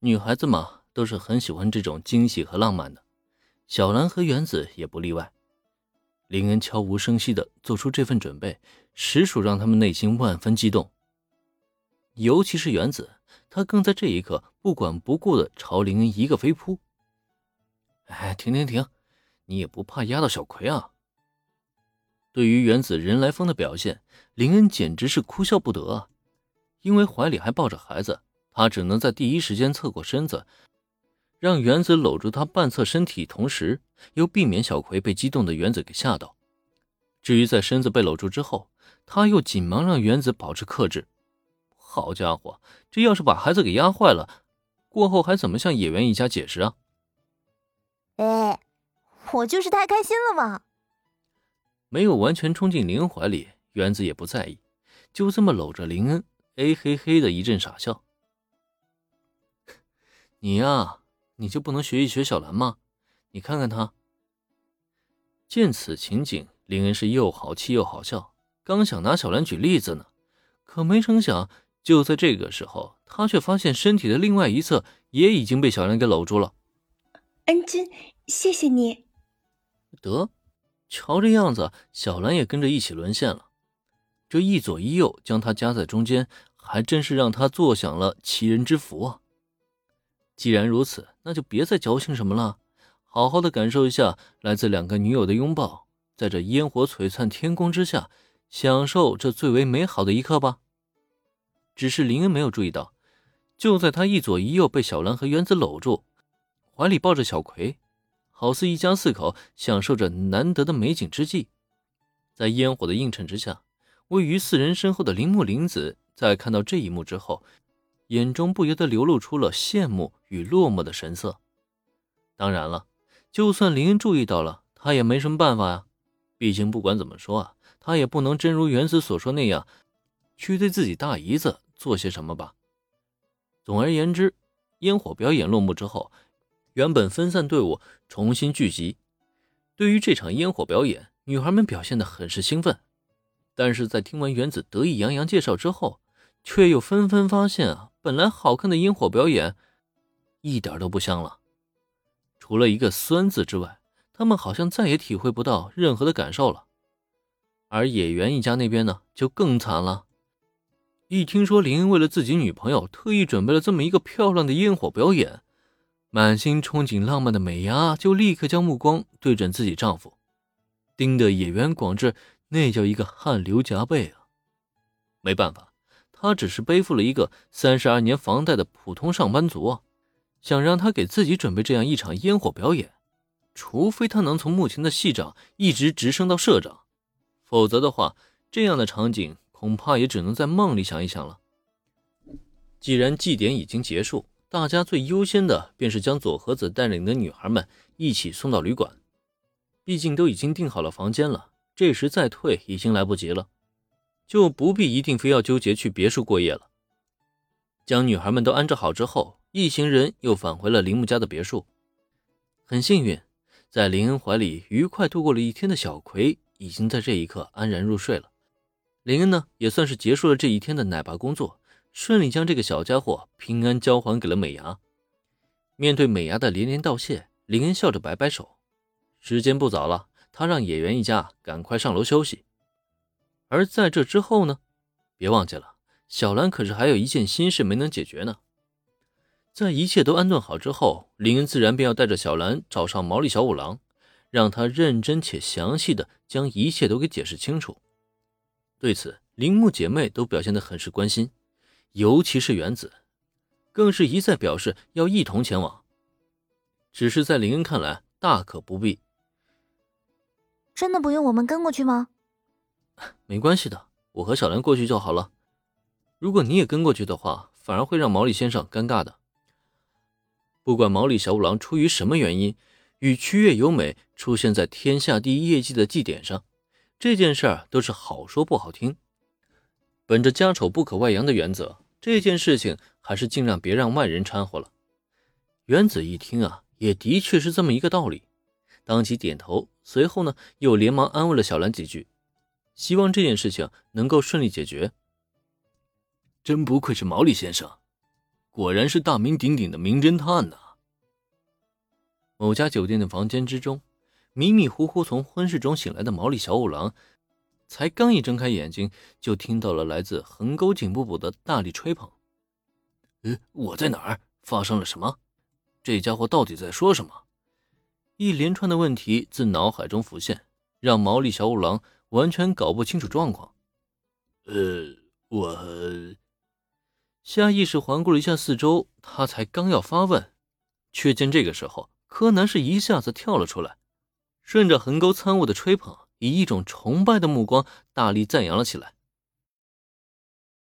女孩子嘛，都是很喜欢这种惊喜和浪漫的，小兰和原子也不例外。林恩悄无声息地做出这份准备，实属让他们内心万分激动。尤其是原子，他更在这一刻不管不顾地朝林恩一个飞扑。哎，停停停！你也不怕压到小葵啊？对于原子人来疯的表现，林恩简直是哭笑不得啊！因为怀里还抱着孩子，他只能在第一时间侧过身子，让原子搂住他半侧身体，同时又避免小葵被激动的原子给吓到。至于在身子被搂住之后，他又紧忙让原子保持克制。好家伙，这要是把孩子给压坏了，过后还怎么向野原一家解释啊？哎，我就是太开心了嘛！没有完全冲进林恩怀里，原子也不在意，就这么搂着林恩，哎嘿嘿的一阵傻笑。你呀，你就不能学一学小兰吗？你看看她。见此情景，林恩是又好气又好笑，刚想拿小兰举例子呢，可没成想，就在这个时候，他却发现身体的另外一侧也已经被小兰给搂住了。恩君，谢谢你。得，瞧这样子，小兰也跟着一起沦陷了。这一左一右将他夹在中间，还真是让他坐享了其人之福啊！既然如此，那就别再矫情什么了，好好的感受一下来自两个女友的拥抱，在这烟火璀璨天空之下，享受这最为美好的一刻吧。只是林恩没有注意到，就在他一左一右被小兰和原子搂住。怀里抱着小葵，好似一家四口享受着难得的美景之际，在烟火的映衬之下，位于四人身后的铃木玲子在看到这一幕之后，眼中不由得流露出了羡慕与落寞的神色。当然了，就算林恩注意到了，他也没什么办法呀。毕竟不管怎么说啊，他也不能真如原子所说那样，去对自己大姨子做些什么吧。总而言之，烟火表演落幕之后。原本分散队伍重新聚集，对于这场烟火表演，女孩们表现得很是兴奋。但是在听完原子得意洋洋介绍之后，却又纷纷发现啊，本来好看的烟火表演一点都不香了。除了一个酸字之外，他们好像再也体会不到任何的感受了。而野原一家那边呢，就更惨了。一听说林为了自己女朋友特意准备了这么一个漂亮的烟火表演。满心憧憬浪漫的美伢就立刻将目光对准自己丈夫，盯得野原广志那叫一个汗流浃背啊！没办法，他只是背负了一个三十二年房贷的普通上班族啊，想让他给自己准备这样一场烟火表演，除非他能从目前的系长一直直升到社长，否则的话，这样的场景恐怕也只能在梦里想一想了。既然祭典已经结束。大家最优先的便是将佐和子带领的女孩们一起送到旅馆，毕竟都已经订好了房间了，这时再退已经来不及了，就不必一定非要纠结去别墅过夜了。将女孩们都安置好之后，一行人又返回了铃木家的别墅。很幸运，在林恩怀里愉快度过了一天的小葵，已经在这一刻安然入睡了。林恩呢，也算是结束了这一天的奶爸工作。顺利将这个小家伙平安交还给了美伢。面对美伢的连连道谢，林恩笑着摆摆手。时间不早了，他让野原一家赶快上楼休息。而在这之后呢？别忘记了，小兰可是还有一件心事没能解决呢。在一切都安顿好之后，林恩自然便要带着小兰找上毛利小五郎，让他认真且详细的将一切都给解释清楚。对此，铃木姐妹都表现得很是关心。尤其是原子，更是一再表示要一同前往。只是在林恩看来，大可不必。真的不用我们跟过去吗？没关系的，我和小兰过去就好了。如果你也跟过去的话，反而会让毛利先生尴尬的。不管毛利小五郎出于什么原因，与曲月由美出现在天下第一业绩的祭典上，这件事儿都是好说不好听。本着家丑不可外扬的原则。这件事情还是尽量别让外人掺和了。原子一听啊，也的确是这么一个道理，当即点头，随后呢又连忙安慰了小兰几句，希望这件事情能够顺利解决。真不愧是毛利先生，果然是大名鼎鼎的名侦探呐！某家酒店的房间之中，迷迷糊糊从昏睡中醒来的毛利小五郎，才刚一睁开眼睛，就听到了来自横沟颈部部的大力吹捧。呃，我在哪儿？发生了什么？这家伙到底在说什么？一连串的问题自脑海中浮现，让毛利小五郎完全搞不清楚状况。呃，我下意识环顾了一下四周，他才刚要发问，却见这个时候柯南是一下子跳了出来，顺着横沟参悟的吹捧，以一种崇拜的目光大力赞扬了起来。